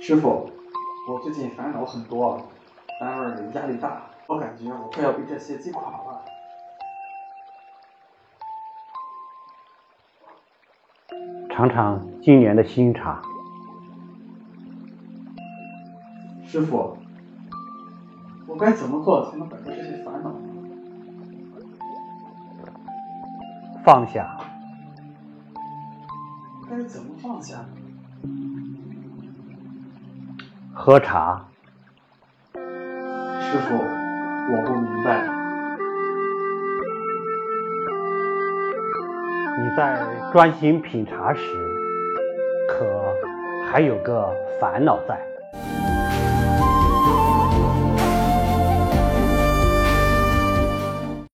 师傅，我最近烦恼很多，单位里压力大，我感觉我快要被这些击垮了。尝尝今年的新茶。师傅，我该怎么做才能摆脱这些烦恼？放下。该怎么放下？喝茶。师傅，我不明白。你在专心品茶时，可还有个烦恼在？